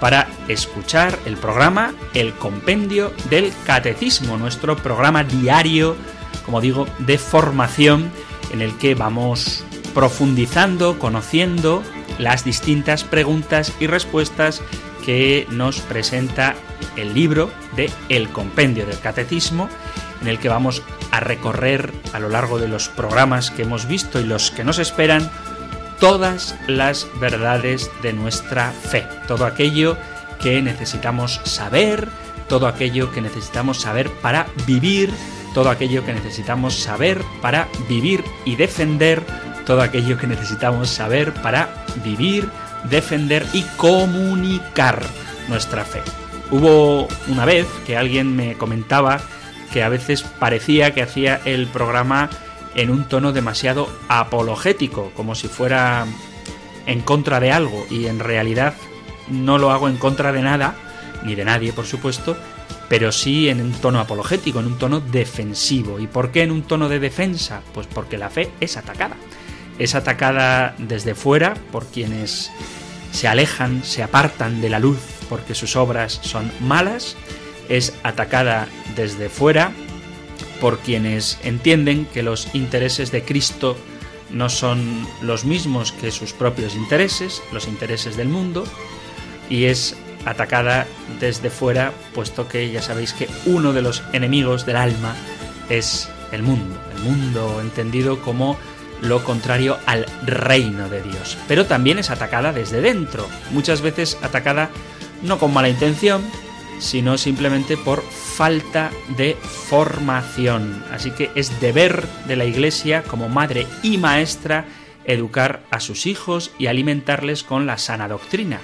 para escuchar el programa El Compendio del Catecismo, nuestro programa diario, como digo, de formación en el que vamos profundizando, conociendo las distintas preguntas y respuestas que nos presenta el libro de El Compendio del Catecismo, en el que vamos a recorrer a lo largo de los programas que hemos visto y los que nos esperan todas las verdades de nuestra fe, todo aquello que necesitamos saber, todo aquello que necesitamos saber para vivir, todo aquello que necesitamos saber para vivir y defender, todo aquello que necesitamos saber para vivir, defender y comunicar nuestra fe. Hubo una vez que alguien me comentaba que a veces parecía que hacía el programa en un tono demasiado apologético, como si fuera en contra de algo, y en realidad no lo hago en contra de nada, ni de nadie, por supuesto, pero sí en un tono apologético, en un tono defensivo. ¿Y por qué en un tono de defensa? Pues porque la fe es atacada es atacada desde fuera por quienes se alejan, se apartan de la luz porque sus obras son malas, es atacada desde fuera por quienes entienden que los intereses de Cristo no son los mismos que sus propios intereses, los intereses del mundo, y es atacada desde fuera, puesto que ya sabéis que uno de los enemigos del alma es el mundo, el mundo entendido como lo contrario al reino de Dios. Pero también es atacada desde dentro, muchas veces atacada no con mala intención, sino simplemente por falta de formación. Así que es deber de la Iglesia como madre y maestra educar a sus hijos y alimentarles con la sana doctrina.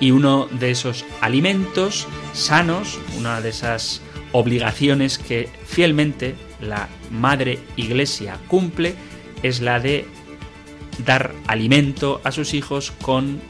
Y uno de esos alimentos sanos, una de esas obligaciones que fielmente la Madre Iglesia cumple, es la de dar alimento a sus hijos con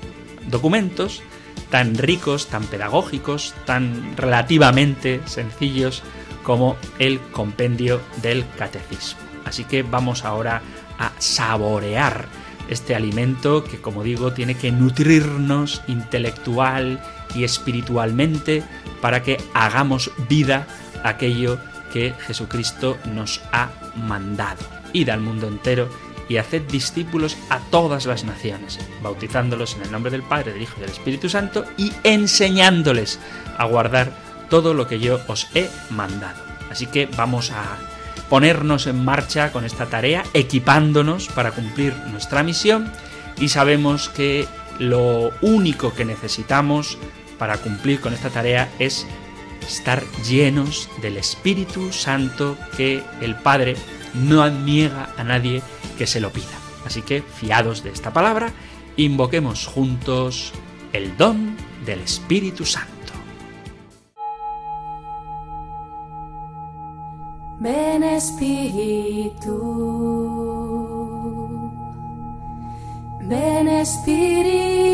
documentos tan ricos, tan pedagógicos, tan relativamente sencillos como el compendio del catecismo. Así que vamos ahora a saborear este alimento que, como digo, tiene que nutrirnos intelectual y espiritualmente para que hagamos vida aquello que Jesucristo nos ha mandado id al mundo entero y haced discípulos a todas las naciones, bautizándolos en el nombre del Padre, del Hijo y del Espíritu Santo y enseñándoles a guardar todo lo que yo os he mandado. Así que vamos a ponernos en marcha con esta tarea, equipándonos para cumplir nuestra misión y sabemos que lo único que necesitamos para cumplir con esta tarea es estar llenos del Espíritu Santo que el Padre no niega a nadie que se lo pida. Así que, fiados de esta palabra, invoquemos juntos el don del Espíritu Santo. Ven Espíritu, ven Espíritu.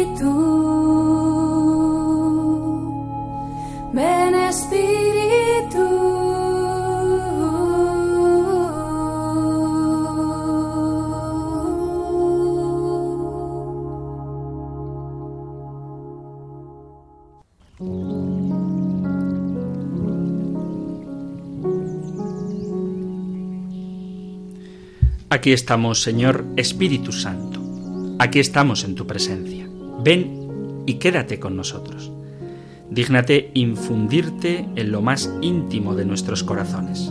Aquí estamos, Señor Espíritu Santo. Aquí estamos en tu presencia. Ven y quédate con nosotros. Dígnate infundirte en lo más íntimo de nuestros corazones.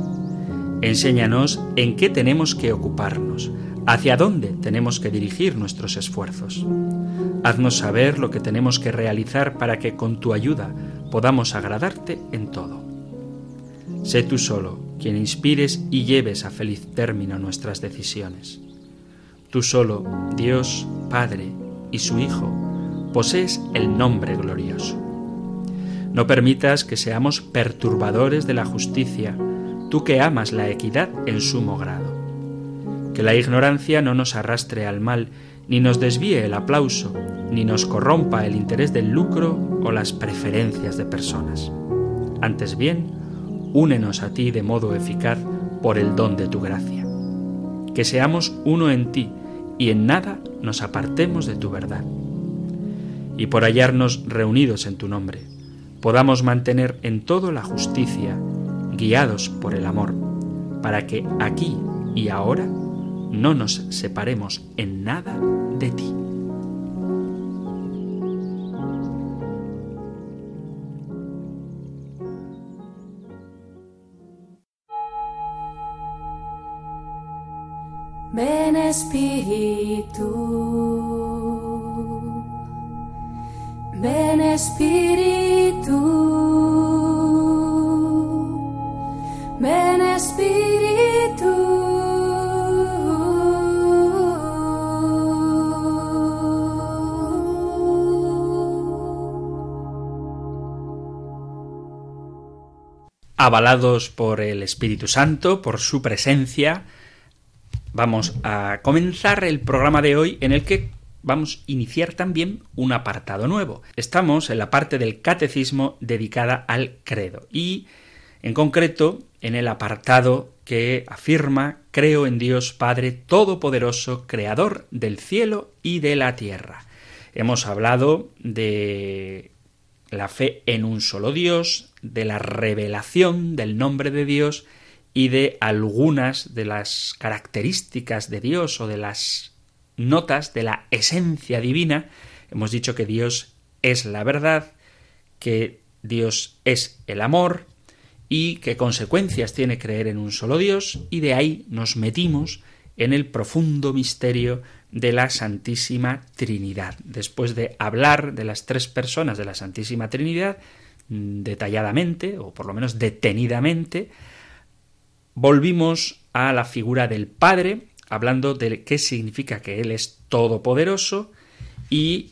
Enséñanos en qué tenemos que ocuparnos, hacia dónde tenemos que dirigir nuestros esfuerzos. Haznos saber lo que tenemos que realizar para que con tu ayuda podamos agradarte en todo. Sé tú solo quien inspires y lleves a feliz término nuestras decisiones. Tú solo, Dios, Padre y su Hijo, posees el nombre glorioso. No permitas que seamos perturbadores de la justicia, tú que amas la equidad en sumo grado. Que la ignorancia no nos arrastre al mal, ni nos desvíe el aplauso, ni nos corrompa el interés del lucro o las preferencias de personas. Antes bien, únenos a ti de modo eficaz por el don de tu gracia. Que seamos uno en ti y en nada nos apartemos de tu verdad. Y por hallarnos reunidos en tu nombre, podamos mantener en todo la justicia, guiados por el amor, para que aquí y ahora no nos separemos en nada de ti. Ven Espíritu. Avalados por el Espíritu Santo, por su presencia, vamos a comenzar el programa de hoy en el que vamos a iniciar también un apartado nuevo. Estamos en la parte del catecismo dedicada al credo y en concreto en el apartado que afirma creo en Dios Padre Todopoderoso, Creador del cielo y de la tierra. Hemos hablado de la fe en un solo Dios, de la revelación del nombre de Dios y de algunas de las características de Dios o de las notas de la esencia divina. Hemos dicho que Dios es la verdad, que Dios es el amor y qué consecuencias tiene creer en un solo Dios y de ahí nos metimos en el profundo misterio de la Santísima Trinidad. Después de hablar de las tres personas de la Santísima Trinidad, mm, detalladamente, o por lo menos detenidamente, volvimos a la figura del Padre, hablando de qué significa que Él es todopoderoso, y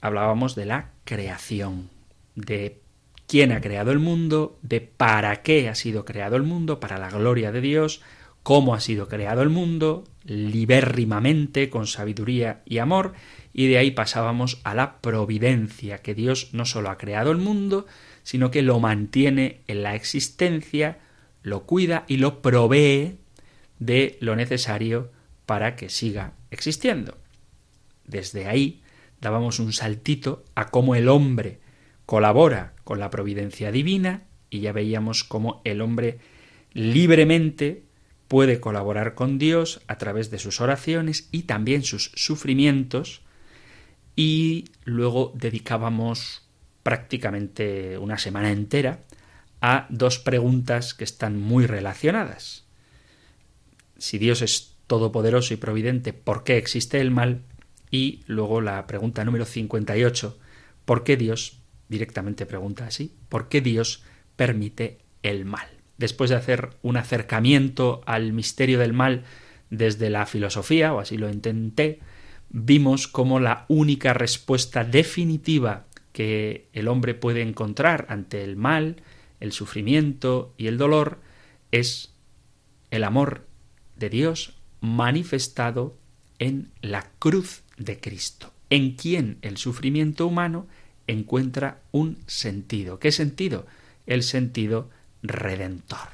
hablábamos de la creación, de quién ha creado el mundo, de para qué ha sido creado el mundo, para la gloria de Dios, cómo ha sido creado el mundo, libérrimamente, con sabiduría y amor, y de ahí pasábamos a la providencia, que Dios no solo ha creado el mundo, sino que lo mantiene en la existencia, lo cuida y lo provee de lo necesario para que siga existiendo. Desde ahí dábamos un saltito a cómo el hombre colabora con la providencia divina y ya veíamos cómo el hombre libremente puede colaborar con Dios a través de sus oraciones y también sus sufrimientos y luego dedicábamos prácticamente una semana entera a dos preguntas que están muy relacionadas. Si Dios es todopoderoso y providente, ¿por qué existe el mal? Y luego la pregunta número 58, ¿por qué Dios, directamente pregunta así, ¿por qué Dios permite el mal? después de hacer un acercamiento al misterio del mal desde la filosofía, o así lo intenté, vimos como la única respuesta definitiva que el hombre puede encontrar ante el mal, el sufrimiento y el dolor es el amor de Dios manifestado en la cruz de Cristo, en quien el sufrimiento humano encuentra un sentido. ¿Qué sentido? El sentido redentor.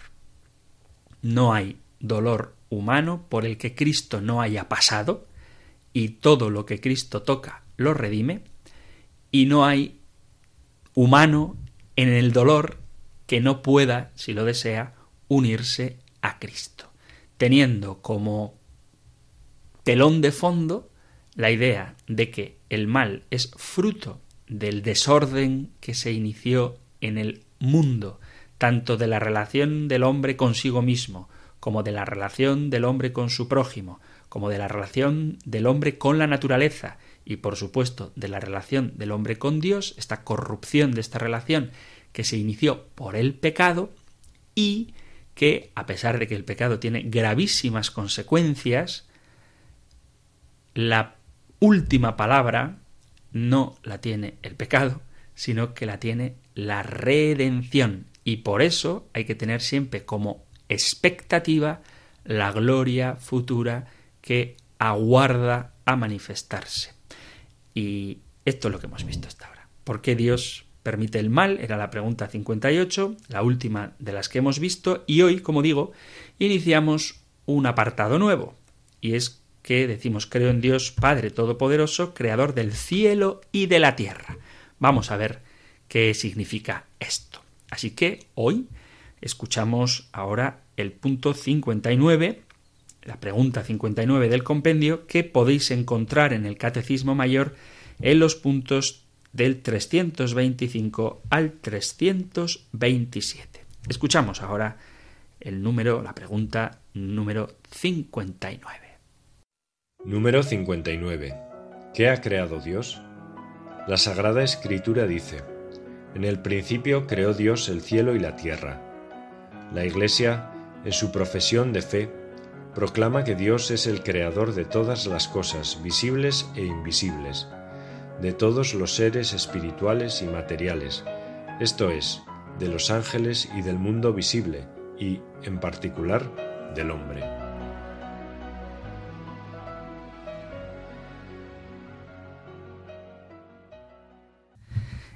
No hay dolor humano por el que Cristo no haya pasado, y todo lo que Cristo toca lo redime, y no hay humano en el dolor que no pueda, si lo desea, unirse a Cristo, teniendo como telón de fondo la idea de que el mal es fruto del desorden que se inició en el mundo tanto de la relación del hombre consigo mismo, como de la relación del hombre con su prójimo, como de la relación del hombre con la naturaleza y por supuesto de la relación del hombre con Dios, esta corrupción de esta relación que se inició por el pecado y que, a pesar de que el pecado tiene gravísimas consecuencias, la última palabra no la tiene el pecado, sino que la tiene la redención. Y por eso hay que tener siempre como expectativa la gloria futura que aguarda a manifestarse. Y esto es lo que hemos visto hasta ahora. ¿Por qué Dios permite el mal? Era la pregunta 58, la última de las que hemos visto, y hoy, como digo, iniciamos un apartado nuevo, y es que decimos creo en Dios Padre Todopoderoso, Creador del cielo y de la tierra. Vamos a ver qué significa esto. Así que hoy escuchamos ahora el punto 59, la pregunta 59 del compendio, que podéis encontrar en el Catecismo Mayor en los puntos del 325 al 327. Escuchamos ahora el número, la pregunta número 59. Número 59. ¿Qué ha creado Dios? La Sagrada Escritura dice, En el principio creó Dios el cielo y la tierra. La Iglesia, en su profesión de fe, proclama que Dios es el creador de todas las cosas, visibles e invisibles, de todos los seres espirituales y materiales, esto es, de los ángeles y del mundo visible, y, en particular, del hombre.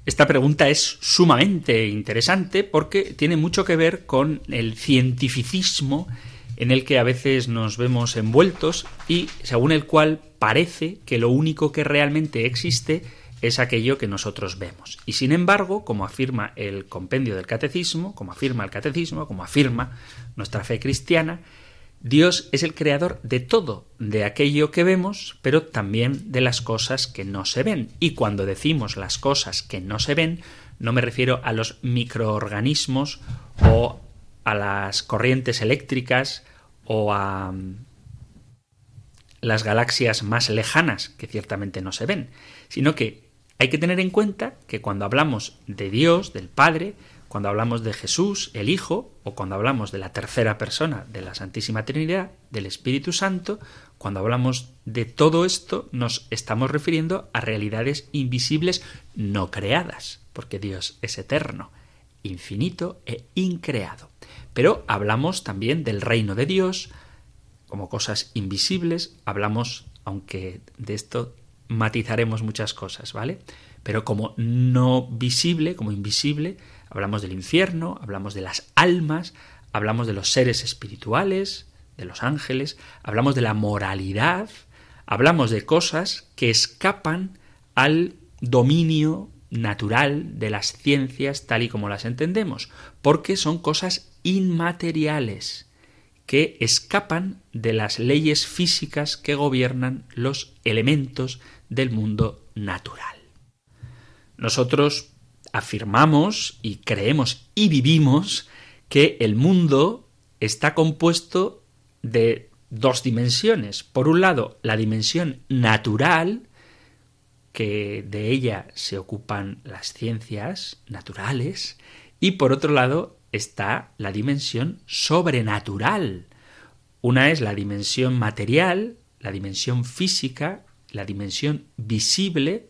Esta pregunta es sumamente interesante porque tiene mucho que ver con el cientificismo en el que a veces nos vemos envueltos y según el cual parece que lo único que realmente existe es aquello que nosotros vemos. Y sin embargo, como afirma el compendio del catecismo, como afirma el catecismo, como afirma nuestra fe cristiana, Dios es el creador de todo, de aquello que vemos, pero también de las cosas que no se ven. Y cuando decimos las cosas que no se ven, no me refiero a los microorganismos o a las corrientes eléctricas o a las galaxias más lejanas, que ciertamente no se ven, sino que hay que tener en cuenta que cuando hablamos de Dios, del Padre, cuando hablamos de Jesús, el Hijo, o cuando hablamos de la tercera persona de la Santísima Trinidad, del Espíritu Santo, cuando hablamos de todo esto nos estamos refiriendo a realidades invisibles no creadas, porque Dios es eterno, infinito e increado. Pero hablamos también del reino de Dios como cosas invisibles, hablamos, aunque de esto matizaremos muchas cosas, ¿vale? Pero como no visible, como invisible, Hablamos del infierno, hablamos de las almas, hablamos de los seres espirituales, de los ángeles, hablamos de la moralidad, hablamos de cosas que escapan al dominio natural de las ciencias tal y como las entendemos, porque son cosas inmateriales que escapan de las leyes físicas que gobiernan los elementos del mundo natural. Nosotros afirmamos y creemos y vivimos que el mundo está compuesto de dos dimensiones. Por un lado, la dimensión natural, que de ella se ocupan las ciencias naturales, y por otro lado está la dimensión sobrenatural. Una es la dimensión material, la dimensión física, la dimensión visible,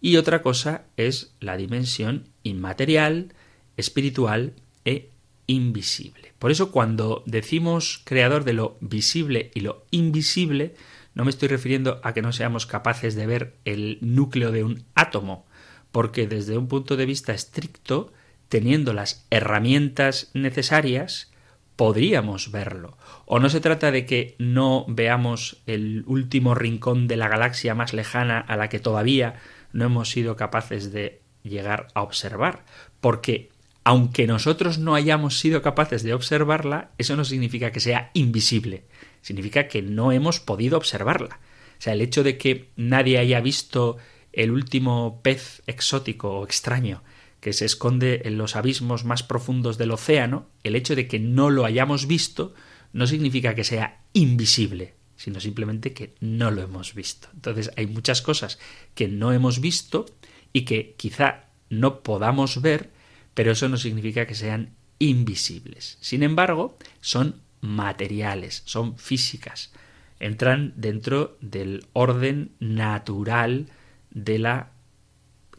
y otra cosa es la dimensión inmaterial, espiritual e invisible. Por eso cuando decimos creador de lo visible y lo invisible, no me estoy refiriendo a que no seamos capaces de ver el núcleo de un átomo, porque desde un punto de vista estricto, teniendo las herramientas necesarias, podríamos verlo. O no se trata de que no veamos el último rincón de la galaxia más lejana a la que todavía no hemos sido capaces de llegar a observar, porque aunque nosotros no hayamos sido capaces de observarla, eso no significa que sea invisible, significa que no hemos podido observarla. O sea, el hecho de que nadie haya visto el último pez exótico o extraño que se esconde en los abismos más profundos del océano, el hecho de que no lo hayamos visto no significa que sea invisible, sino simplemente que no lo hemos visto. Entonces hay muchas cosas que no hemos visto y que quizá no podamos ver, pero eso no significa que sean invisibles. Sin embargo, son materiales, son físicas, entran dentro del orden natural de la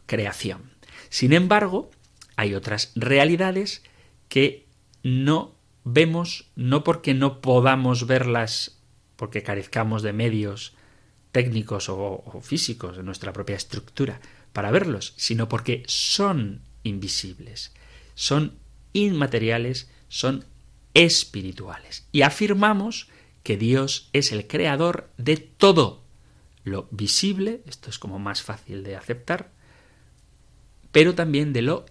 creación. Sin embargo, hay otras realidades que no vemos no porque no podamos verlas porque carezcamos de medios técnicos o, físicos de nuestra propia estructura para verlos, sino porque son invisibles, son inmateriales, son espirituales. Y afirmamos que Dios es el creador de todo lo visible, esto es como más fácil de aceptar, pero también de lo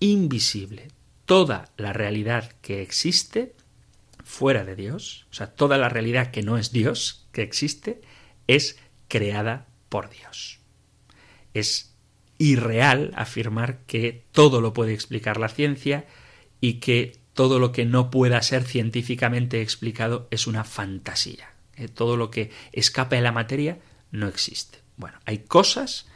invisible. Toda la realidad que existe fuera de Dios, o sea, toda la realidad que no es Dios, que existe, es creada por Dios. Es irreal afirmar que todo lo puede explicar la ciencia y que todo lo que no pueda ser científicamente explicado es una fantasía. Eh, todo lo que escapa de la materia no existe. Bueno, hay cosas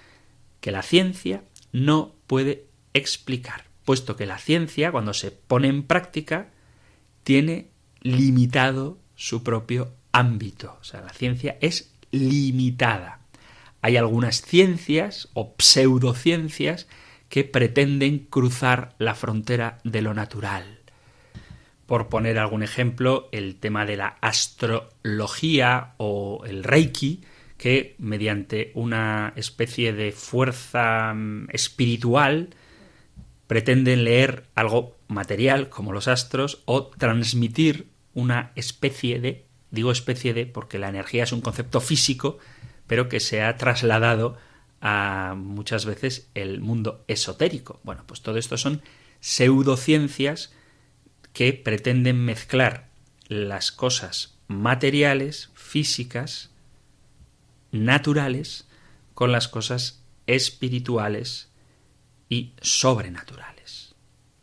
que la ciencia no puede explicar, puesto que la ciencia, cuando se pone en práctica, tiene limitado su propio ámbito. O sea, la ciencia es limitada. Hay algunas ciencias o pseudociencias que pretenden cruzar la frontera de lo natural. Por poner algún ejemplo, el tema de la astrología o el reiki, que mediante una especie de fuerza mm, espiritual pretenden leer algo material como los astros o transmitir una especie de, digo especie de porque la energía es un concepto físico, pero que se ha trasladado a muchas veces el mundo esotérico. Bueno, pues todo esto son pseudociencias que pretenden mezclar las cosas materiales, físicas, naturales, con las cosas espirituales y sobrenaturales.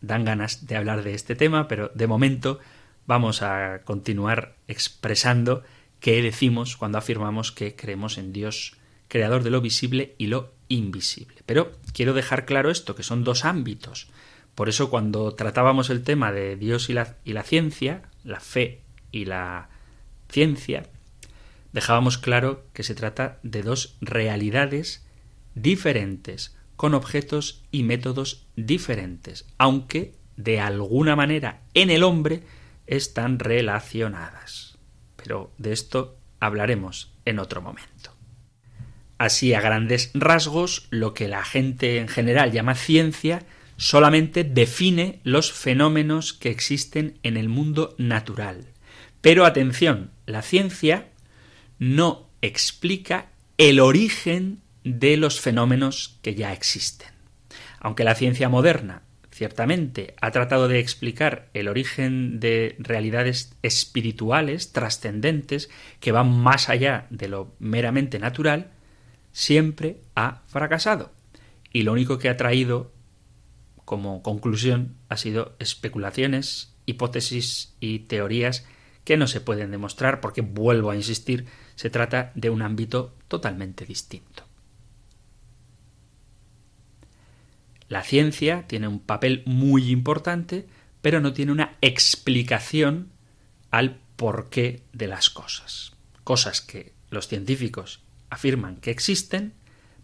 Dan ganas de hablar de este tema, pero de momento vamos a continuar expresando qué decimos cuando afirmamos que creemos en Dios creador de lo visible y lo invisible. Pero quiero dejar claro esto, que son dos ámbitos. Por eso cuando tratábamos el tema de Dios y la, y la ciencia, la fe y la ciencia, dejábamos claro que se trata de dos realidades diferentes, con objetos y métodos diferentes, aunque de alguna manera en el hombre están relacionadas. Pero de esto hablaremos en otro momento. Así, a grandes rasgos, lo que la gente en general llama ciencia solamente define los fenómenos que existen en el mundo natural. Pero atención, la ciencia no explica el origen de los fenómenos que ya existen. Aunque la ciencia moderna ciertamente ha tratado de explicar el origen de realidades espirituales, trascendentes, que van más allá de lo meramente natural, siempre ha fracasado. Y lo único que ha traído como conclusión ha sido especulaciones, hipótesis y teorías que no se pueden demostrar porque, vuelvo a insistir, se trata de un ámbito totalmente distinto. La ciencia tiene un papel muy importante, pero no tiene una explicación al porqué de las cosas. Cosas que los científicos afirman que existen,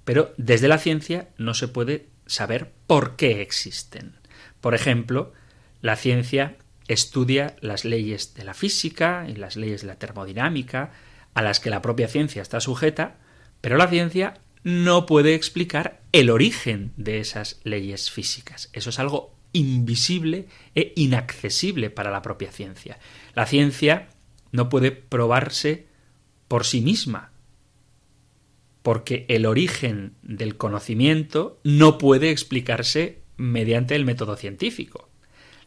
pero desde la ciencia no se puede saber por qué existen. Por ejemplo, la ciencia estudia las leyes de la física y las leyes de la termodinámica, a las que la propia ciencia está sujeta, pero la ciencia no puede explicar el origen de esas leyes físicas. Eso es algo invisible e inaccesible para la propia ciencia. La ciencia no puede probarse por sí misma, porque el origen del conocimiento no puede explicarse mediante el método científico.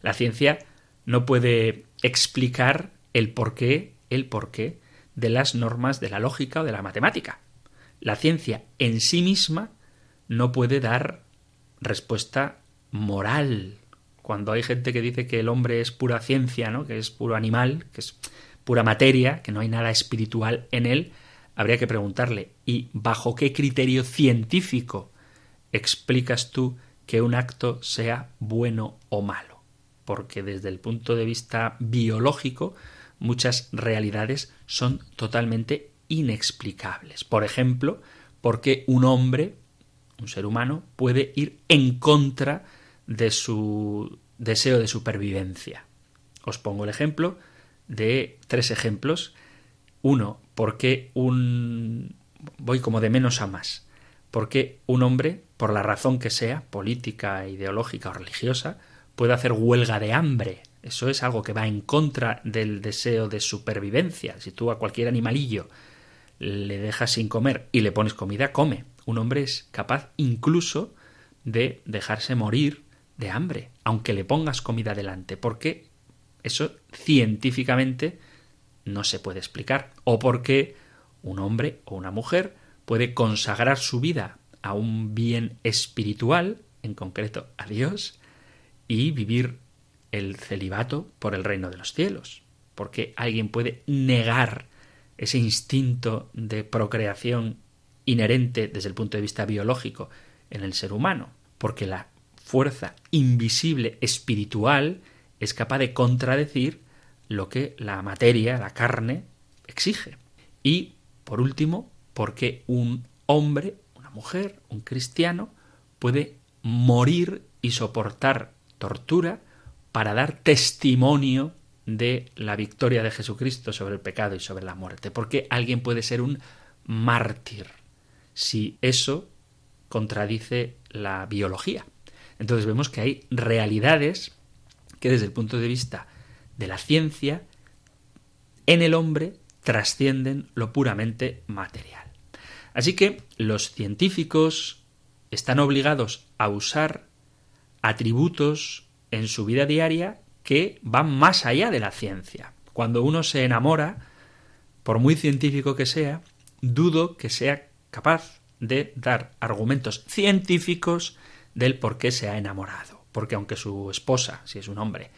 La ciencia no puede explicar el porqué, el porqué de las normas de la lógica o de la matemática. La ciencia en sí misma no puede dar respuesta moral. Cuando hay gente que dice que el hombre es pura ciencia, ¿no? que es puro animal, que es pura materia, que no hay nada espiritual en él, habría que preguntarle ¿y bajo qué criterio científico explicas tú que un acto sea bueno o malo? Porque desde el punto de vista biológico muchas realidades son totalmente inexplicables. Por ejemplo, porque un hombre, un ser humano, puede ir en contra de su deseo de supervivencia. Os pongo el ejemplo de tres ejemplos. Uno, porque un... voy como de menos a más. Porque un hombre, por la razón que sea, política, ideológica o religiosa, puede hacer huelga de hambre. Eso es algo que va en contra del deseo de supervivencia. Si tú a cualquier animalillo le dejas sin comer y le pones comida, come. Un hombre es capaz incluso de dejarse morir de hambre, aunque le pongas comida delante, porque eso científicamente no se puede explicar, o porque un hombre o una mujer puede consagrar su vida a un bien espiritual, en concreto a Dios, y vivir el celibato por el reino de los cielos, porque alguien puede negar ese instinto de procreación inherente desde el punto de vista biológico en el ser humano, porque la fuerza invisible espiritual es capaz de contradecir lo que la materia, la carne, exige. Y, por último, porque un hombre, una mujer, un cristiano, puede morir y soportar tortura para dar testimonio de la victoria de Jesucristo sobre el pecado y sobre la muerte. Porque alguien puede ser un mártir si eso contradice la biología. Entonces vemos que hay realidades que desde el punto de vista de la ciencia en el hombre trascienden lo puramente material. Así que los científicos están obligados a usar atributos en su vida diaria que van más allá de la ciencia. Cuando uno se enamora, por muy científico que sea, dudo que sea capaz de dar argumentos científicos del por qué se ha enamorado. Porque aunque su esposa, si es un hombre,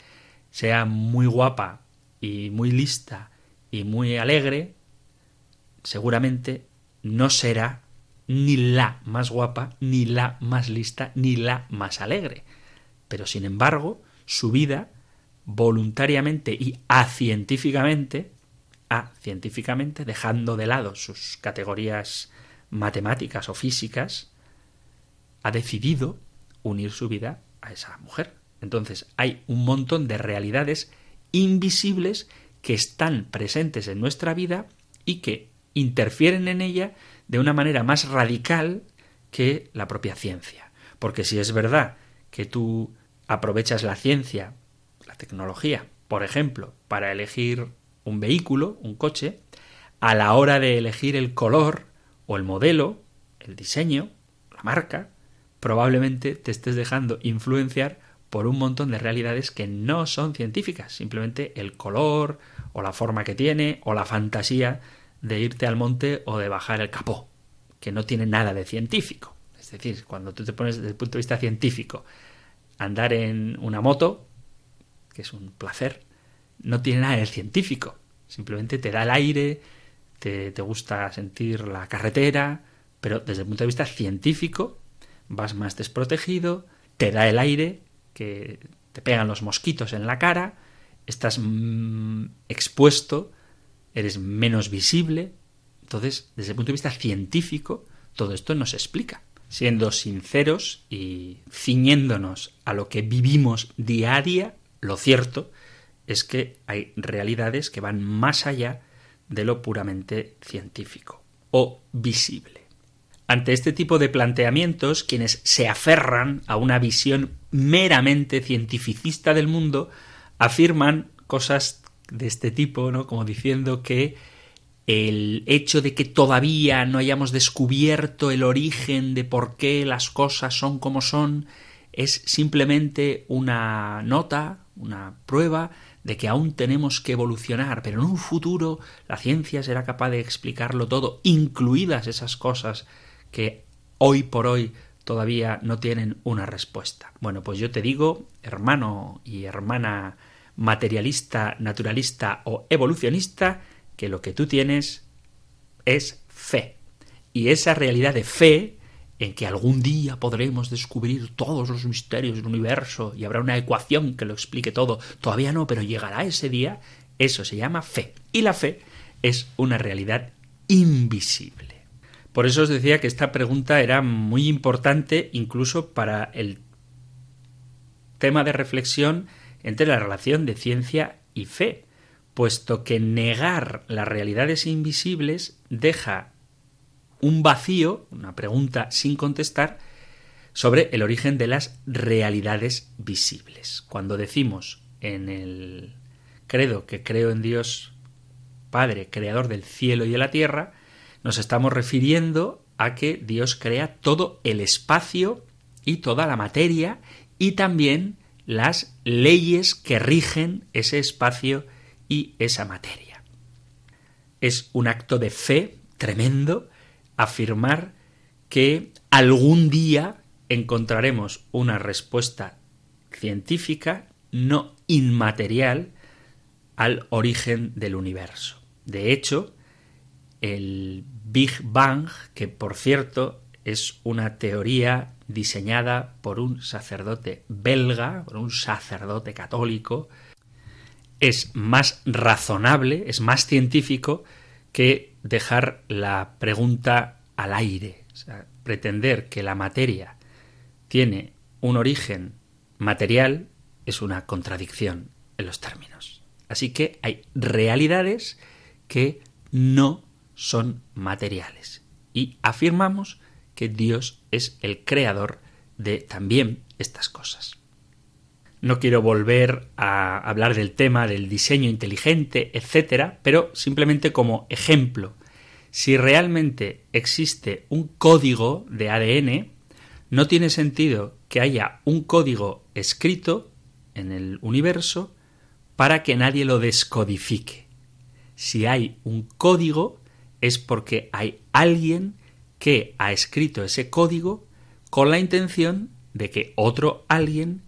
sea muy guapa y muy lista y muy alegre, seguramente no será ni la más guapa, ni la más lista, ni la más alegre. Pero sin embargo, su vida, voluntariamente y acientíficamente, científicamente, dejando de lado sus categorías matemáticas o físicas, ha decidido unir su vida a esa mujer. Entonces hay un montón de realidades invisibles que están presentes en nuestra vida y que interfieren en ella de una manera más radical que la propia ciencia. Porque si es verdad que tú aprovechas la ciencia, la tecnología, por ejemplo, para elegir un vehículo, un coche, a la hora de elegir el color o el modelo, el diseño, la marca, probablemente te estés dejando influenciar por un montón de realidades que no son científicas, simplemente el color o la forma que tiene o la fantasía de irte al monte o de bajar el capó, que no tiene nada de científico. Es decir, cuando tú te pones desde el punto de vista científico andar en una moto, que es un placer, no tiene nada de científico, simplemente te da el aire, te, te gusta sentir la carretera, pero desde el punto de vista científico vas más desprotegido, te da el aire, que te pegan los mosquitos en la cara, estás mm, expuesto, eres menos visible. Entonces, desde el punto de vista científico, todo esto nos explica. Siendo sinceros y ciñéndonos a lo que vivimos diaria, lo cierto es que hay realidades que van más allá de lo puramente científico o visible. Ante este tipo de planteamientos, quienes se aferran a una visión meramente cientificista del mundo afirman cosas de este tipo, ¿no? Como diciendo que el hecho de que todavía no hayamos descubierto el origen de por qué las cosas son como son es simplemente una nota, una prueba de que aún tenemos que evolucionar, pero en un futuro la ciencia será capaz de explicarlo todo, incluidas esas cosas que hoy por hoy todavía no tienen una respuesta. Bueno, pues yo te digo, hermano y hermana materialista, naturalista o evolucionista, que lo que tú tienes es fe. Y esa realidad de fe en que algún día podremos descubrir todos los misterios del universo y habrá una ecuación que lo explique todo, todavía no, pero llegará ese día, eso se llama fe. Y la fe es una realidad invisible. Por eso os decía que esta pregunta era muy importante incluso para el tema de reflexión entre la relación de ciencia y fe, puesto que negar las realidades invisibles deja un vacío, una pregunta sin contestar, sobre el origen de las realidades visibles. Cuando decimos en el credo que creo en Dios Padre, creador del cielo y de la tierra, nos estamos refiriendo a que Dios crea todo el espacio y toda la materia y también las leyes que rigen ese espacio y esa materia. Es un acto de fe tremendo afirmar que algún día encontraremos una respuesta científica no inmaterial al origen del universo. De hecho, el Big Bang, que por cierto es una teoría diseñada por un sacerdote belga, por un sacerdote católico, es más razonable, es más científico que dejar la pregunta al aire. pretender que la materia tiene un origen material es una contradicción en los términos. Así que hay realidades que no son materiales. Y afirmamos que Dios es el creador de también estas cosas. No quiero volver a hablar del tema del diseño inteligente, etcétera, pero simplemente como ejemplo, si realmente existe un código de ADN, no tiene sentido que haya un código escrito en el universo para que nadie lo descodifique. Si hay un código, es porque hay alguien que ha escrito ese código con la intención de que otro alguien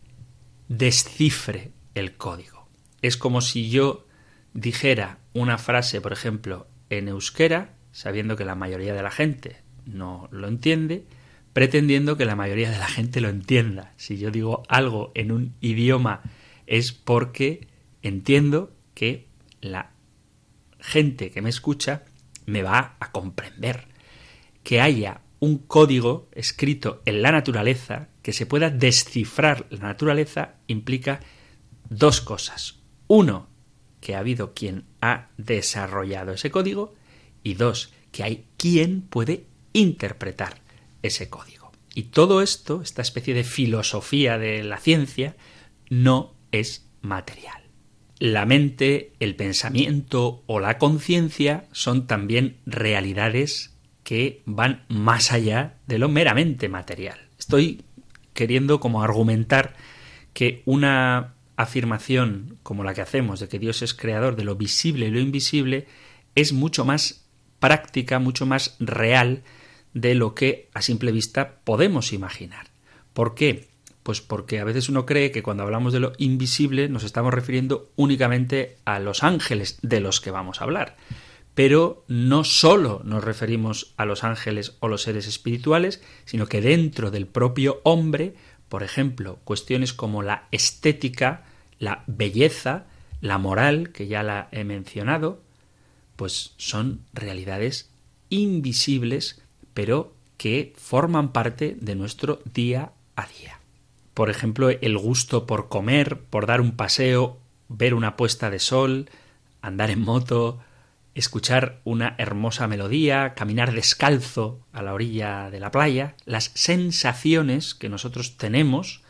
descifre el código. Es como si yo dijera una frase, por ejemplo, en euskera, sabiendo que la mayoría de la gente no lo entiende, pretendiendo que la mayoría de la gente lo entienda. Si yo digo algo en un idioma es porque entiendo que la gente que me escucha me va a comprender. Que haya un código escrito en la naturaleza, que se pueda descifrar la naturaleza, implica dos cosas. Uno, que ha habido quien ha desarrollado ese código y dos, que hay quien puede interpretar ese código. Y todo esto, esta especie de filosofía de la ciencia, no es material la mente, el pensamiento o la conciencia son también realidades que van más allá de lo meramente material. Estoy queriendo como argumentar que una afirmación como la que hacemos de que Dios es creador de lo visible y lo invisible es mucho más práctica, mucho más real de lo que a simple vista podemos imaginar. ¿Por qué? Pues porque a veces uno cree que cuando hablamos de lo invisible nos estamos refiriendo únicamente a los ángeles de los que vamos a hablar. Pero no solo nos referimos a los ángeles o los seres espirituales, sino que dentro del propio hombre, por ejemplo, cuestiones como la estética, la belleza, la moral, que ya la he mencionado, pues son realidades invisibles, pero que forman parte de nuestro día a día. Por ejemplo, el gusto por comer, por dar un paseo, ver una puesta de sol, andar en moto, escuchar una hermosa melodía, caminar descalzo a la orilla de la playa, las sensaciones que nosotros tenemos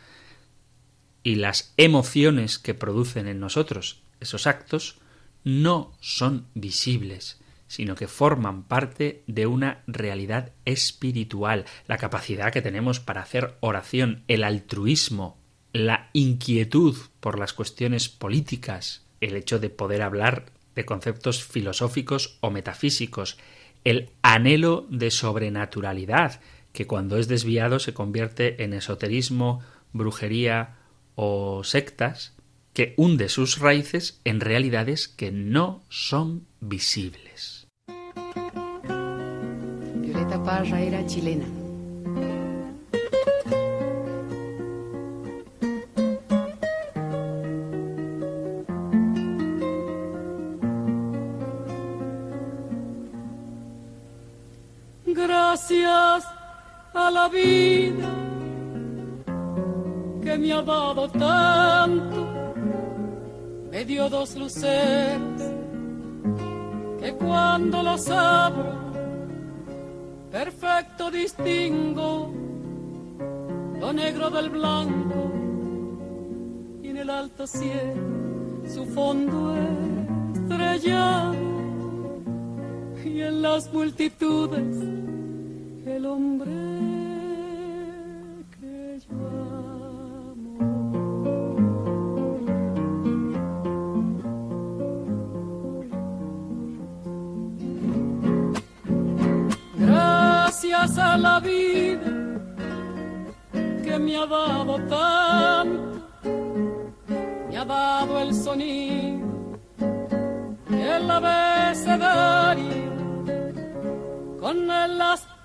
y las emociones que producen en nosotros esos actos no son visibles, sino que forman parte de una realidad espiritual, la capacidad que tenemos para hacer oración, el altruismo, la inquietud por las cuestiones políticas, el hecho de poder hablar de conceptos filosóficos o metafísicos, el anhelo de sobrenaturalidad, que cuando es desviado se convierte en esoterismo, brujería o sectas, que hunde sus raíces en realidades que no son visibles. Parra era chilena. Gracias a la vida que me ha dado tanto, me dio dos luceros que cuando los abro, perfecto distingo lo negro del blanco y en el alto cielo su fondo estrellado y en las multitudes el hombre a la vida que me ha dado tanto, me ha dado el sonido el abecedario con las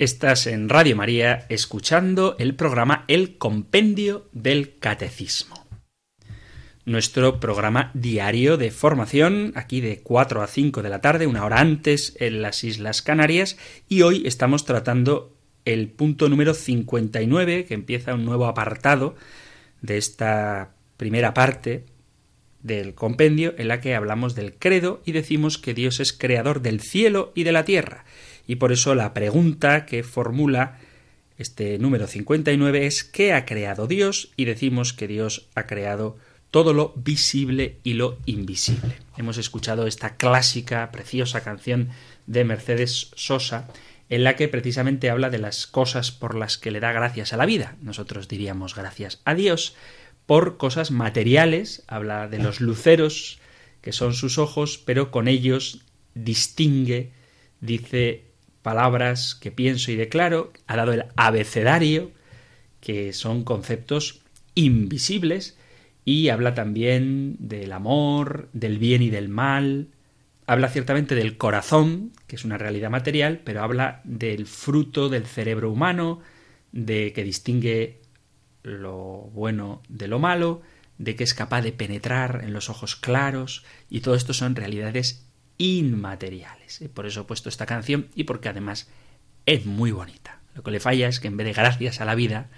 Estás en Radio María escuchando el programa El Compendio del Catecismo. Nuestro programa diario de formación, aquí de 4 a 5 de la tarde, una hora antes en las Islas Canarias, y hoy estamos tratando el punto número 59, que empieza un nuevo apartado de esta primera parte del compendio en la que hablamos del credo y decimos que Dios es creador del cielo y de la tierra y por eso la pregunta que formula este número 59 es ¿qué ha creado Dios? Y decimos que Dios ha creado todo lo visible y lo invisible. Hemos escuchado esta clásica, preciosa canción de Mercedes Sosa, en la que precisamente habla de las cosas por las que le da gracias a la vida. Nosotros diríamos gracias a Dios por cosas materiales, habla de los luceros que son sus ojos, pero con ellos distingue, dice palabras que pienso y declaro, ha dado el abecedario, que son conceptos invisibles, y habla también del amor, del bien y del mal, habla ciertamente del corazón, que es una realidad material, pero habla del fruto del cerebro humano, de que distingue lo bueno de lo malo, de que es capaz de penetrar en los ojos claros, y todo esto son realidades inmateriales. Por eso he puesto esta canción y porque además es muy bonita. Lo que le falla es que en vez de gracias a la vida,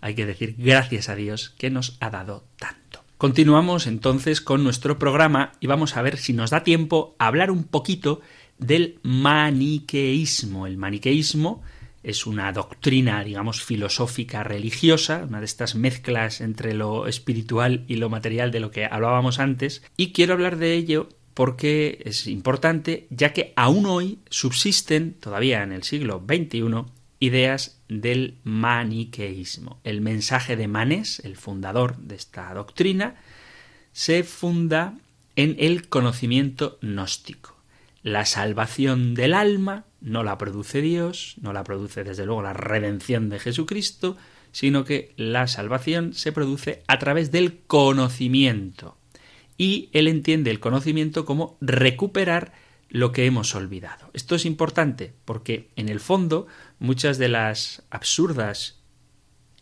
hay que decir gracias a Dios que nos ha dado tanto. Continuamos entonces con nuestro programa y vamos a ver si nos da tiempo a hablar un poquito del maniqueísmo. El maniqueísmo es una doctrina, digamos, filosófica religiosa, una de estas mezclas entre lo espiritual y lo material de lo que hablábamos antes, y quiero hablar de ello porque es importante, ya que aún hoy subsisten, todavía en el siglo XXI, ideas del maniqueísmo. El mensaje de Manes, el fundador de esta doctrina, se funda en el conocimiento gnóstico. La salvación del alma no la produce Dios, no la produce desde luego la redención de Jesucristo, sino que la salvación se produce a través del conocimiento. Y él entiende el conocimiento como recuperar lo que hemos olvidado. Esto es importante porque en el fondo muchas de las absurdas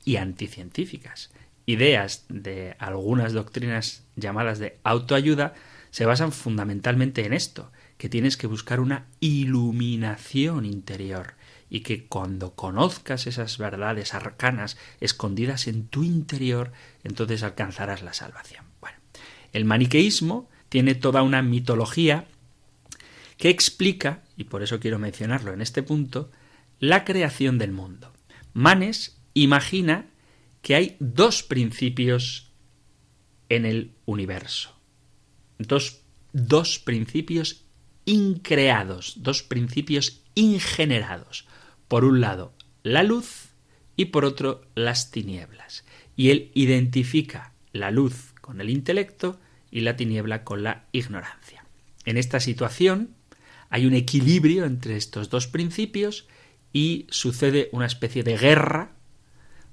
y anticientíficas ideas de algunas doctrinas llamadas de autoayuda se basan fundamentalmente en esto, que tienes que buscar una iluminación interior y que cuando conozcas esas verdades arcanas escondidas en tu interior, entonces alcanzarás la salvación. El maniqueísmo tiene toda una mitología que explica, y por eso quiero mencionarlo en este punto, la creación del mundo. Manes imagina que hay dos principios en el universo. Dos, dos principios increados, dos principios ingenerados. Por un lado, la luz y por otro, las tinieblas. Y él identifica la luz con el intelecto y la tiniebla con la ignorancia. En esta situación hay un equilibrio entre estos dos principios y sucede una especie de guerra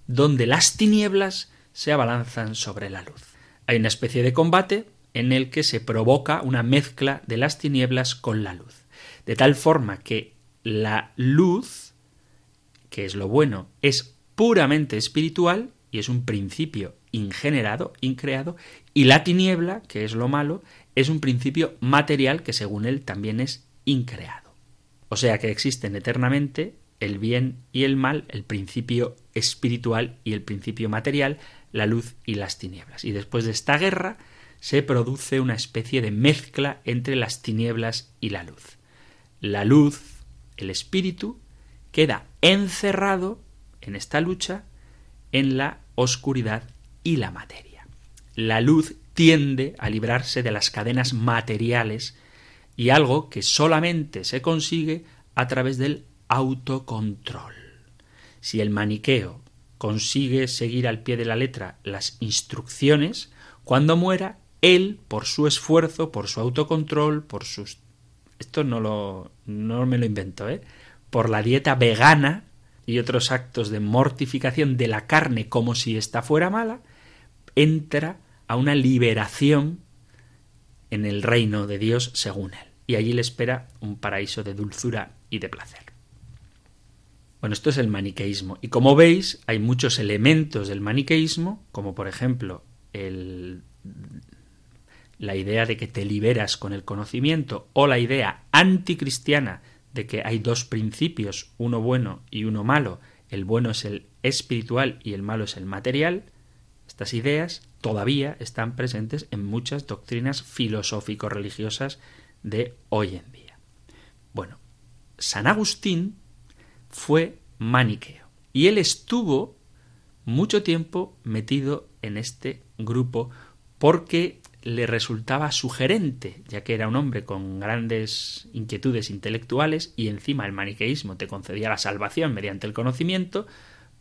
donde las tinieblas se abalanzan sobre la luz. Hay una especie de combate en el que se provoca una mezcla de las tinieblas con la luz, de tal forma que la luz, que es lo bueno, es puramente espiritual y es un principio ingenerado, increado, y la tiniebla, que es lo malo, es un principio material que según él también es increado. O sea que existen eternamente el bien y el mal, el principio espiritual y el principio material, la luz y las tinieblas. Y después de esta guerra se produce una especie de mezcla entre las tinieblas y la luz. La luz, el espíritu, queda encerrado en esta lucha en la oscuridad y la materia. La luz tiende a librarse de las cadenas materiales y algo que solamente se consigue a través del autocontrol. Si el maniqueo consigue seguir al pie de la letra las instrucciones, cuando muera, él, por su esfuerzo, por su autocontrol, por sus... Esto no, lo, no me lo invento, ¿eh? Por la dieta vegana y otros actos de mortificación de la carne como si ésta fuera mala, entra a una liberación en el reino de Dios según él. Y allí le espera un paraíso de dulzura y de placer. Bueno, esto es el maniqueísmo. Y como veis, hay muchos elementos del maniqueísmo, como por ejemplo el, la idea de que te liberas con el conocimiento o la idea anticristiana de que hay dos principios, uno bueno y uno malo, el bueno es el espiritual y el malo es el material, estas ideas todavía están presentes en muchas doctrinas filosófico-religiosas de hoy en día. Bueno, San Agustín fue maniqueo. Y él estuvo mucho tiempo metido en este grupo porque le resultaba sugerente, ya que era un hombre con grandes inquietudes intelectuales y encima el maniqueísmo te concedía la salvación mediante el conocimiento,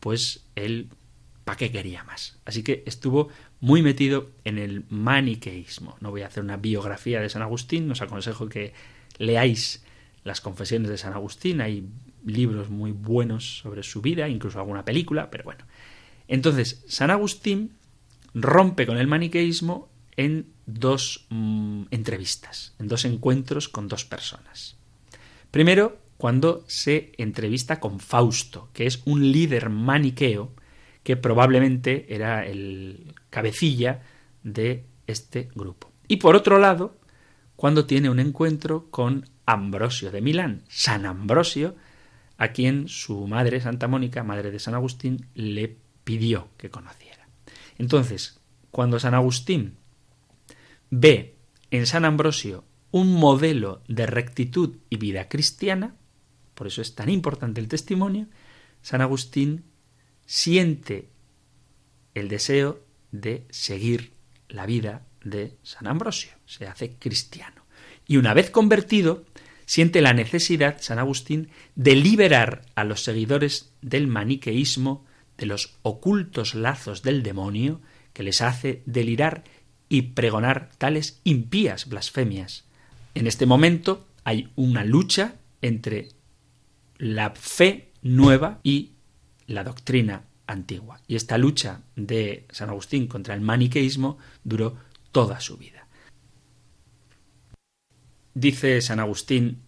pues él, ¿para qué quería más? Así que estuvo muy metido en el maniqueísmo. No voy a hacer una biografía de San Agustín, os aconsejo que leáis las confesiones de San Agustín, hay libros muy buenos sobre su vida, incluso alguna película, pero bueno. Entonces, San Agustín rompe con el maniqueísmo en dos mm, entrevistas, en dos encuentros con dos personas. Primero, cuando se entrevista con Fausto, que es un líder maniqueo que probablemente era el cabecilla de este grupo. Y por otro lado, cuando tiene un encuentro con Ambrosio de Milán, San Ambrosio, a quien su madre, Santa Mónica, madre de San Agustín, le pidió que conociera. Entonces, cuando San Agustín ve en San Ambrosio un modelo de rectitud y vida cristiana, por eso es tan importante el testimonio, San Agustín siente el deseo de seguir la vida de San Ambrosio, se hace cristiano. Y una vez convertido, siente la necesidad, San Agustín, de liberar a los seguidores del maniqueísmo de los ocultos lazos del demonio que les hace delirar y pregonar tales impías blasfemias. En este momento hay una lucha entre la fe nueva y la doctrina antigua. Y esta lucha de San Agustín contra el maniqueísmo duró toda su vida. Dice San Agustín,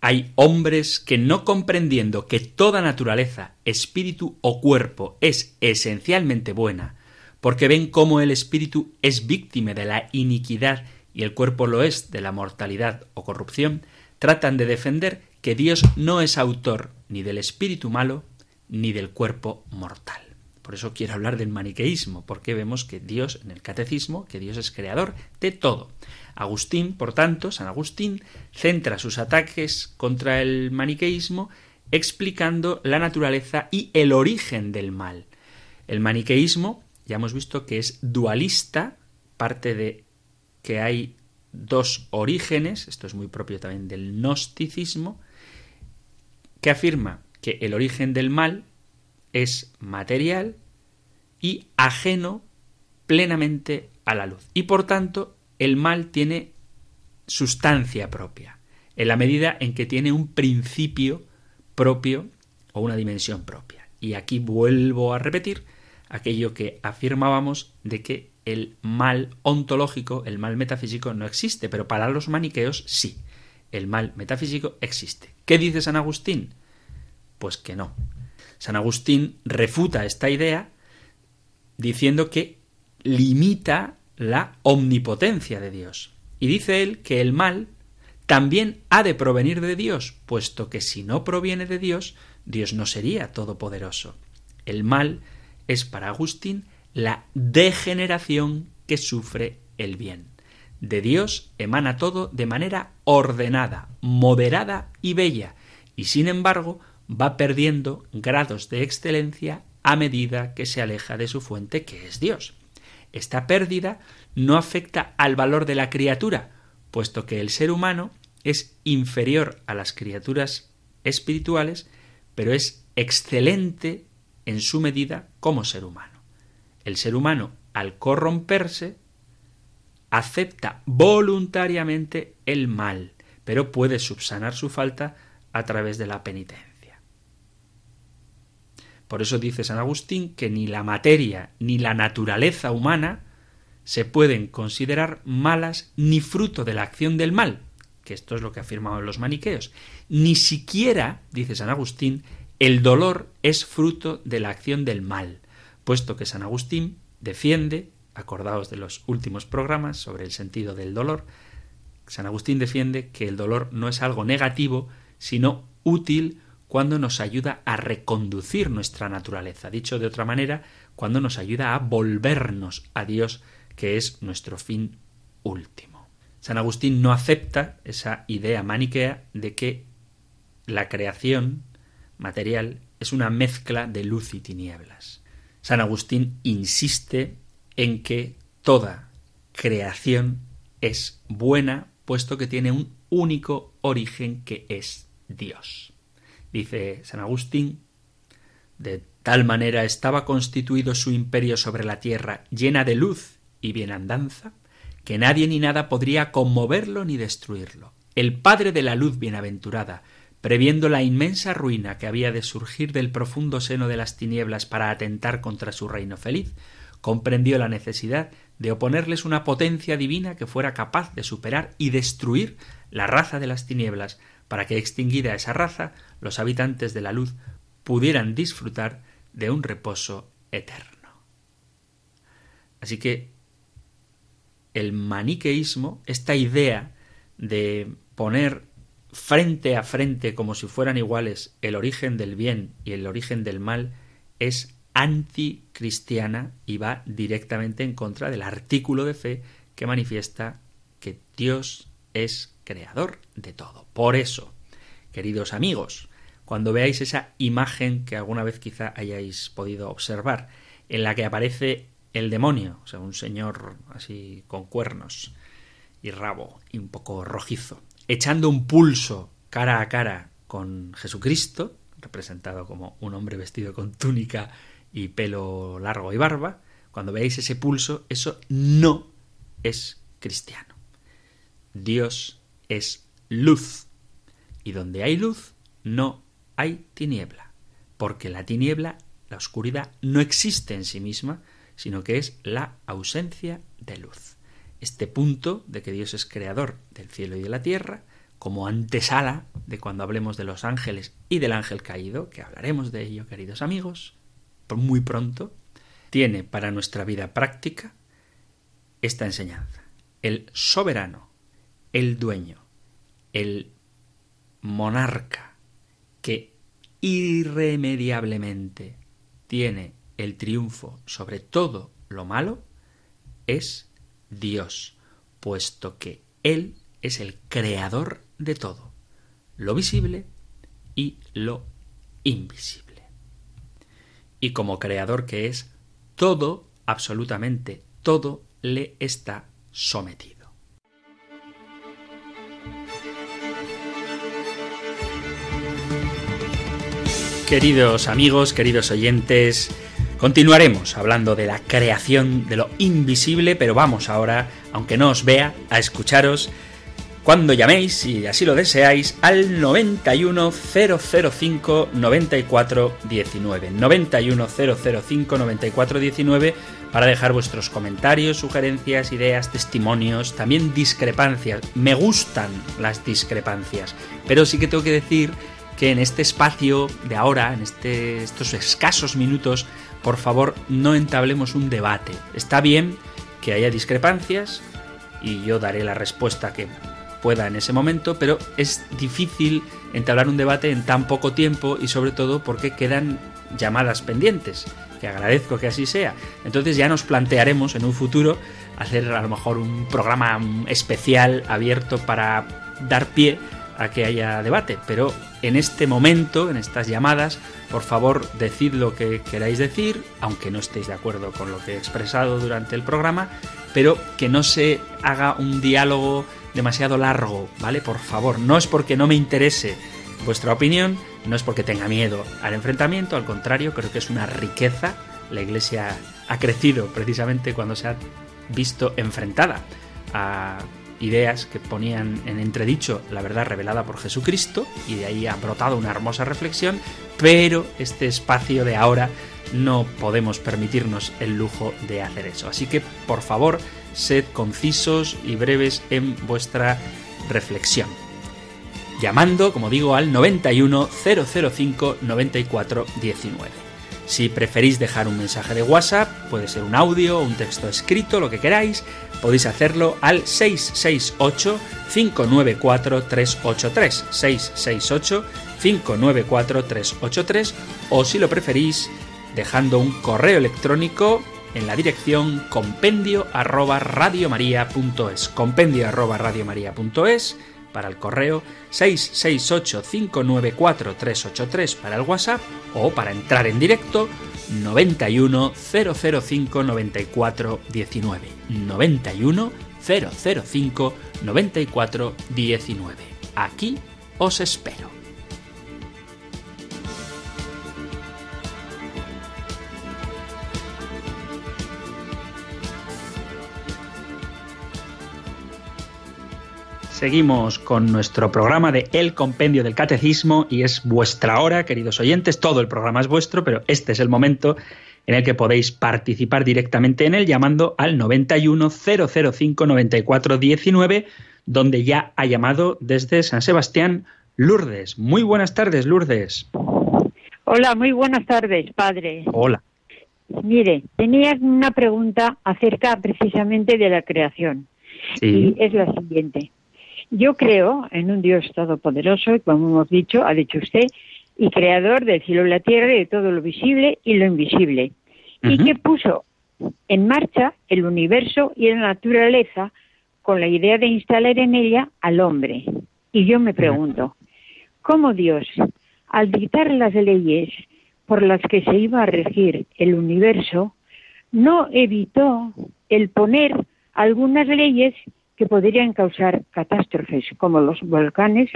hay hombres que no comprendiendo que toda naturaleza, espíritu o cuerpo es esencialmente buena, porque ven cómo el espíritu es víctima de la iniquidad y el cuerpo lo es de la mortalidad o corrupción, tratan de defender que Dios no es autor ni del espíritu malo ni del cuerpo mortal. Por eso quiero hablar del maniqueísmo, porque vemos que Dios, en el catecismo, que Dios es creador de todo. Agustín, por tanto, San Agustín, centra sus ataques contra el maniqueísmo explicando la naturaleza y el origen del mal. El maniqueísmo, ya hemos visto que es dualista, parte de que hay dos orígenes, esto es muy propio también del gnosticismo, que afirma que el origen del mal es material y ajeno plenamente a la luz. Y por tanto, el mal tiene sustancia propia, en la medida en que tiene un principio propio o una dimensión propia. Y aquí vuelvo a repetir aquello que afirmábamos de que el mal ontológico, el mal metafísico no existe, pero para los maniqueos sí. El mal metafísico existe. ¿Qué dice San Agustín? Pues que no, San Agustín refuta esta idea diciendo que limita la omnipotencia de Dios. Y dice él que el mal también ha de provenir de Dios, puesto que si no proviene de Dios, Dios no sería todopoderoso. El mal es para Agustín la degeneración que sufre el bien. De Dios emana todo de manera ordenada, moderada y bella, y sin embargo va perdiendo grados de excelencia a medida que se aleja de su fuente, que es Dios. Esta pérdida no afecta al valor de la criatura, puesto que el ser humano es inferior a las criaturas espirituales, pero es excelente en su medida como ser humano. El ser humano, al corromperse, acepta voluntariamente el mal, pero puede subsanar su falta a través de la penitencia. Por eso dice San Agustín que ni la materia ni la naturaleza humana se pueden considerar malas ni fruto de la acción del mal, que esto es lo que afirmaban los maniqueos. Ni siquiera, dice San Agustín, el dolor es fruto de la acción del mal, puesto que San Agustín defiende, acordaos de los últimos programas sobre el sentido del dolor, San Agustín defiende que el dolor no es algo negativo, sino útil cuando nos ayuda a reconducir nuestra naturaleza. Dicho de otra manera, cuando nos ayuda a volvernos a Dios, que es nuestro fin último. San Agustín no acepta esa idea maniquea de que la creación material es una mezcla de luz y tinieblas. San Agustín insiste en que toda creación es buena, puesto que tiene un único origen que es Dios. Dice San Agustín, de tal manera estaba constituido su imperio sobre la tierra, llena de luz y bienandanza, que nadie ni nada podría conmoverlo ni destruirlo. el Padre de la luz bienaventurada, previendo la inmensa ruina que había de surgir del profundo seno de las tinieblas para atentar contra su reino feliz, comprendió la necesidad de oponerles una potencia divina que fuera capaz de superar y destruir la raza de las tinieblas, para que extinguida esa raza, los habitantes de la luz pudieran disfrutar de un reposo eterno. Así que el maniqueísmo, esta idea de poner frente a frente como si fueran iguales el origen del bien y el origen del mal es anticristiana y va directamente en contra del artículo de fe que manifiesta que Dios es creador de todo. Por eso, queridos amigos, cuando veáis esa imagen que alguna vez quizá hayáis podido observar, en la que aparece el demonio, o sea, un señor así con cuernos y rabo y un poco rojizo, echando un pulso cara a cara con Jesucristo, representado como un hombre vestido con túnica y pelo largo y barba, cuando veáis ese pulso, eso no es cristiano. Dios es luz. Y donde hay luz, no hay tiniebla. Porque la tiniebla, la oscuridad, no existe en sí misma, sino que es la ausencia de luz este punto de que Dios es creador del cielo y de la tierra, como antesala de cuando hablemos de los ángeles y del ángel caído, que hablaremos de ello, queridos amigos, muy pronto, tiene para nuestra vida práctica esta enseñanza. El soberano, el dueño, el monarca que irremediablemente tiene el triunfo sobre todo lo malo, es Dios, puesto que Él es el creador de todo, lo visible y lo invisible. Y como creador que es, todo, absolutamente todo, le está sometido. Queridos amigos, queridos oyentes, Continuaremos hablando de la creación de lo invisible, pero vamos ahora, aunque no os vea, a escucharos cuando llaméis, si así lo deseáis, al 91005 9419. 91005 9419 para dejar vuestros comentarios, sugerencias, ideas, testimonios, también discrepancias. Me gustan las discrepancias, pero sí que tengo que decir que en este espacio de ahora, en este, estos escasos minutos, por favor no entablemos un debate. Está bien que haya discrepancias y yo daré la respuesta que pueda en ese momento, pero es difícil entablar un debate en tan poco tiempo y sobre todo porque quedan llamadas pendientes, que agradezco que así sea. Entonces ya nos plantearemos en un futuro hacer a lo mejor un programa especial abierto para dar pie que haya debate, pero en este momento, en estas llamadas, por favor decid lo que queráis decir, aunque no estéis de acuerdo con lo que he expresado durante el programa, pero que no se haga un diálogo demasiado largo, ¿vale? Por favor, no es porque no me interese vuestra opinión, no es porque tenga miedo al enfrentamiento, al contrario, creo que es una riqueza. La Iglesia ha crecido precisamente cuando se ha visto enfrentada a ideas que ponían en entredicho la verdad revelada por Jesucristo y de ahí ha brotado una hermosa reflexión, pero este espacio de ahora no podemos permitirnos el lujo de hacer eso. Así que, por favor, sed concisos y breves en vuestra reflexión. Llamando, como digo, al 91 005 94 19. Si preferís dejar un mensaje de WhatsApp, puede ser un audio, un texto escrito, lo que queráis, podéis hacerlo al 668 594 383 668 594 383 o si lo preferís dejando un correo electrónico en la dirección compendio arroba radiomaria.es compendio arroba radiomaria.es para el correo 668-594-383 para el WhatsApp o para entrar en directo 91 005 94 19 91 005 94 19 aquí os espero Seguimos con nuestro programa de El Compendio del Catecismo y es vuestra hora, queridos oyentes. Todo el programa es vuestro, pero este es el momento en el que podéis participar directamente en él llamando al 91 005 94 19, donde ya ha llamado desde San Sebastián Lourdes. Muy buenas tardes, Lourdes. Hola, muy buenas tardes, padre. Hola. Mire, tenía una pregunta acerca precisamente de la creación. Sí. Y es la siguiente. Yo creo en un Dios todopoderoso, y como hemos dicho, ha dicho usted, y creador del cielo y la tierra y de todo lo visible y lo invisible, y que puso en marcha el universo y la naturaleza con la idea de instalar en ella al hombre. Y yo me pregunto, ¿cómo Dios, al dictar las leyes por las que se iba a regir el universo, no evitó el poner algunas leyes que podrían causar catástrofes, como los volcanes,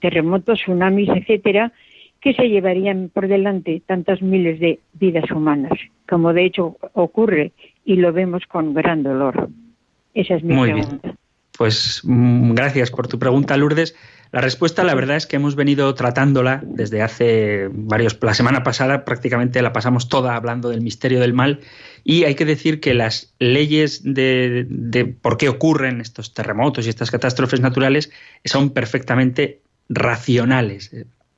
terremotos, tsunamis, etcétera, que se llevarían por delante tantas miles de vidas humanas, como de hecho ocurre y lo vemos con gran dolor. Esa es mi Muy bien. pregunta. Pues mm, gracias por tu pregunta, Lourdes. La respuesta, la verdad, es que hemos venido tratándola desde hace varios. La semana pasada prácticamente la pasamos toda hablando del misterio del mal y hay que decir que las leyes de, por qué ocurren estos terremotos y estas catástrofes naturales son perfectamente racionales.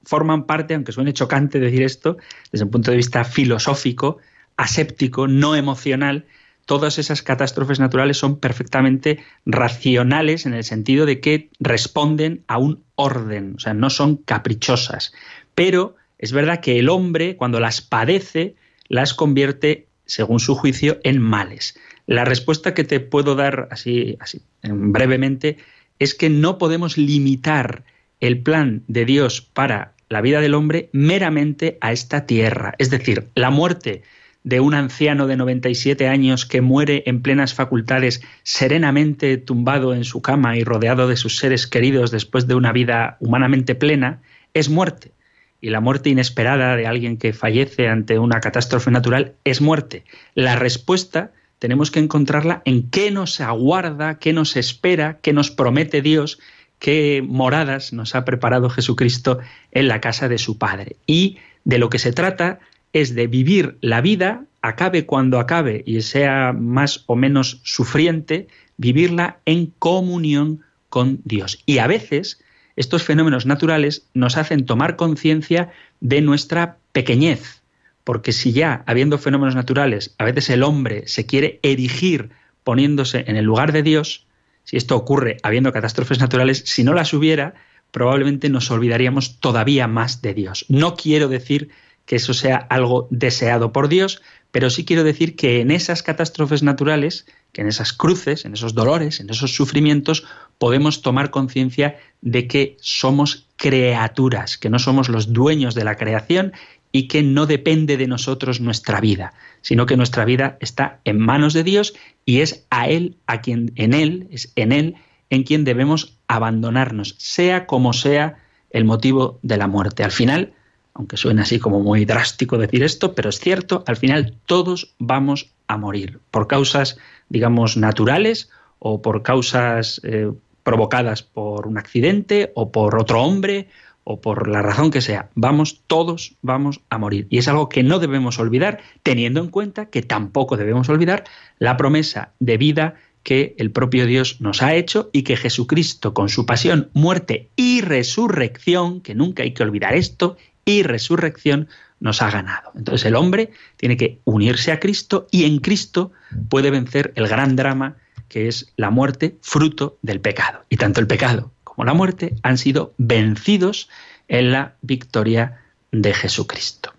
Forman parte, aunque suene chocante decir esto, desde un punto de vista filosófico, aséptico, no emocional, todas esas catástrofes naturales son perfectamente racionales en el sentido de que responden a un orden, o sea, no son caprichosas. Pero es verdad que el hombre, cuando las padece, las convierte, según su juicio, en males. La respuesta que te puedo dar así, así brevemente es que no podemos limitar el plan de Dios para la vida del hombre meramente a esta tierra. Es decir, la muerte de un anciano de 97 años que muere en plenas facultades, serenamente tumbado en su cama y rodeado de sus seres queridos después de una vida humanamente plena, es muerte. Y la muerte inesperada de alguien que fallece ante una catástrofe natural es muerte. La respuesta tenemos que encontrarla en qué nos aguarda, qué nos espera, qué nos promete Dios, qué moradas nos ha preparado Jesucristo en la casa de su Padre. Y de lo que se trata es de vivir la vida, acabe cuando acabe y sea más o menos sufriente, vivirla en comunión con Dios. Y a veces estos fenómenos naturales nos hacen tomar conciencia de nuestra pequeñez, porque si ya, habiendo fenómenos naturales, a veces el hombre se quiere erigir poniéndose en el lugar de Dios, si esto ocurre habiendo catástrofes naturales, si no las hubiera, probablemente nos olvidaríamos todavía más de Dios. No quiero decir que eso sea algo deseado por Dios, pero sí quiero decir que en esas catástrofes naturales, que en esas cruces, en esos dolores, en esos sufrimientos, podemos tomar conciencia de que somos criaturas, que no somos los dueños de la creación y que no depende de nosotros nuestra vida, sino que nuestra vida está en manos de Dios y es a él a quien en él es en él en quien debemos abandonarnos, sea como sea el motivo de la muerte. Al final, aunque suena así como muy drástico decir esto, pero es cierto, al final todos vamos a morir por causas, digamos, naturales o por causas eh, provocadas por un accidente o por otro hombre o por la razón que sea. Vamos, todos vamos a morir. Y es algo que no debemos olvidar, teniendo en cuenta que tampoco debemos olvidar la promesa de vida que el propio Dios nos ha hecho y que Jesucristo, con su pasión, muerte y resurrección, que nunca hay que olvidar esto, y resurrección nos ha ganado. Entonces el hombre tiene que unirse a Cristo y en Cristo puede vencer el gran drama que es la muerte fruto del pecado. Y tanto el pecado como la muerte han sido vencidos en la victoria de Jesucristo.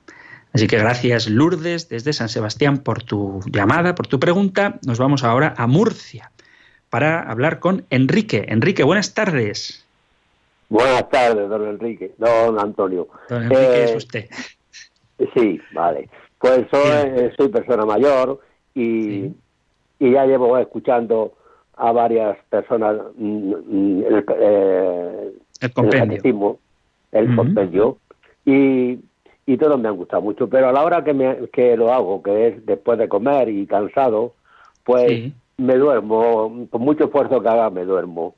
Así que gracias Lourdes desde San Sebastián por tu llamada, por tu pregunta. Nos vamos ahora a Murcia para hablar con Enrique. Enrique, buenas tardes. Buenas tardes, don Enrique, don Antonio. Don Enrique Eh, es usted. Sí, vale. Pues soy, eh, soy persona mayor y, Sí. Y ya llevo escuchando a varias personas mm, mm, el, eh, El el compendio. catecismo, el compendio, y, y todos me han gustado mucho. Pero a la hora que, me, que lo hago, que es después de comer y cansado, pues Sí. me duermo, con mucho esfuerzo que haga me duermo.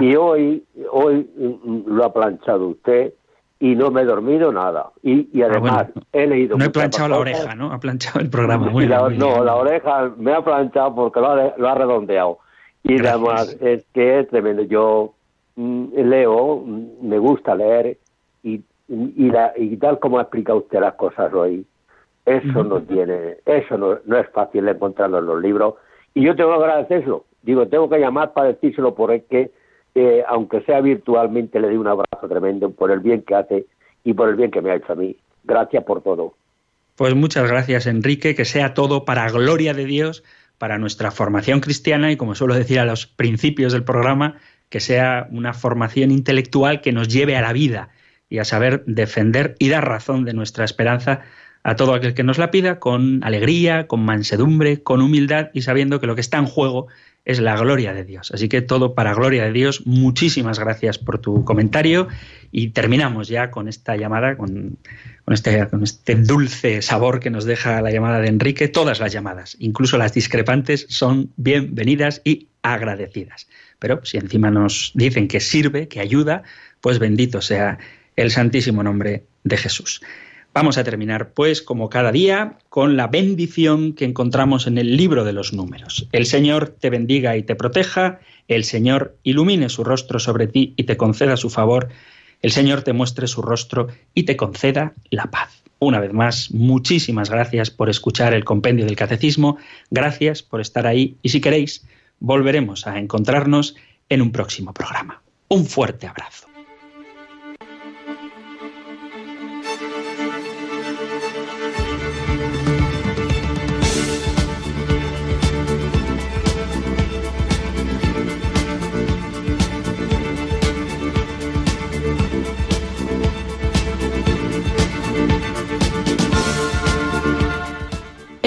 Y hoy, hoy mm, lo ha planchado usted y no me he dormido nada. Y, y Ah, además bueno. he leído... No he planchado la oreja, ¿no? Ha planchado el programa. Muy bien, la- muy no, bien. la oreja me ha planchado porque lo ha, lo ha redondeado. Y Gracias. además es que es tremendo. Yo mm, leo, mm, me gusta leer y, y, la, y tal como ha explicado usted las cosas hoy, eso no tiene, eso no, no es fácil encontrarlo en los libros. Y yo tengo que agradecerlo. Digo, tengo que llamar para decírselo porque, aunque sea virtualmente, le doy un abrazo tremendo por el bien que hace y por el bien que me ha hecho a mí. Gracias por todo. Pues muchas gracias, Enrique. Que sea todo para gloria de Dios, para nuestra formación cristiana y, como suelo decir a los principios del programa, que sea una formación intelectual que nos lleve a la vida y a saber defender y dar razón de nuestra esperanza a todo aquel que nos la pida con alegría, con mansedumbre, con humildad y sabiendo que lo que está en juego es la gloria de Dios. Así que todo para gloria de Dios. Muchísimas gracias por tu comentario y terminamos ya con esta llamada, con, este, este dulce sabor que nos deja la llamada de Enrique. Todas las llamadas, incluso las discrepantes, son bienvenidas y agradecidas. Pero si encima nos dicen que sirve, que ayuda, pues bendito sea el santísimo nombre de Jesús. Vamos a terminar, pues, como cada día, con la bendición que encontramos en el libro de los números. El Señor te bendiga y te proteja, el Señor ilumine su rostro sobre ti y te conceda su favor, el Señor te muestre su rostro y te conceda la paz. Una vez más, muchísimas gracias por escuchar el compendio del catecismo, gracias por estar ahí y si queréis, volveremos a encontrarnos en un próximo programa. Un fuerte abrazo.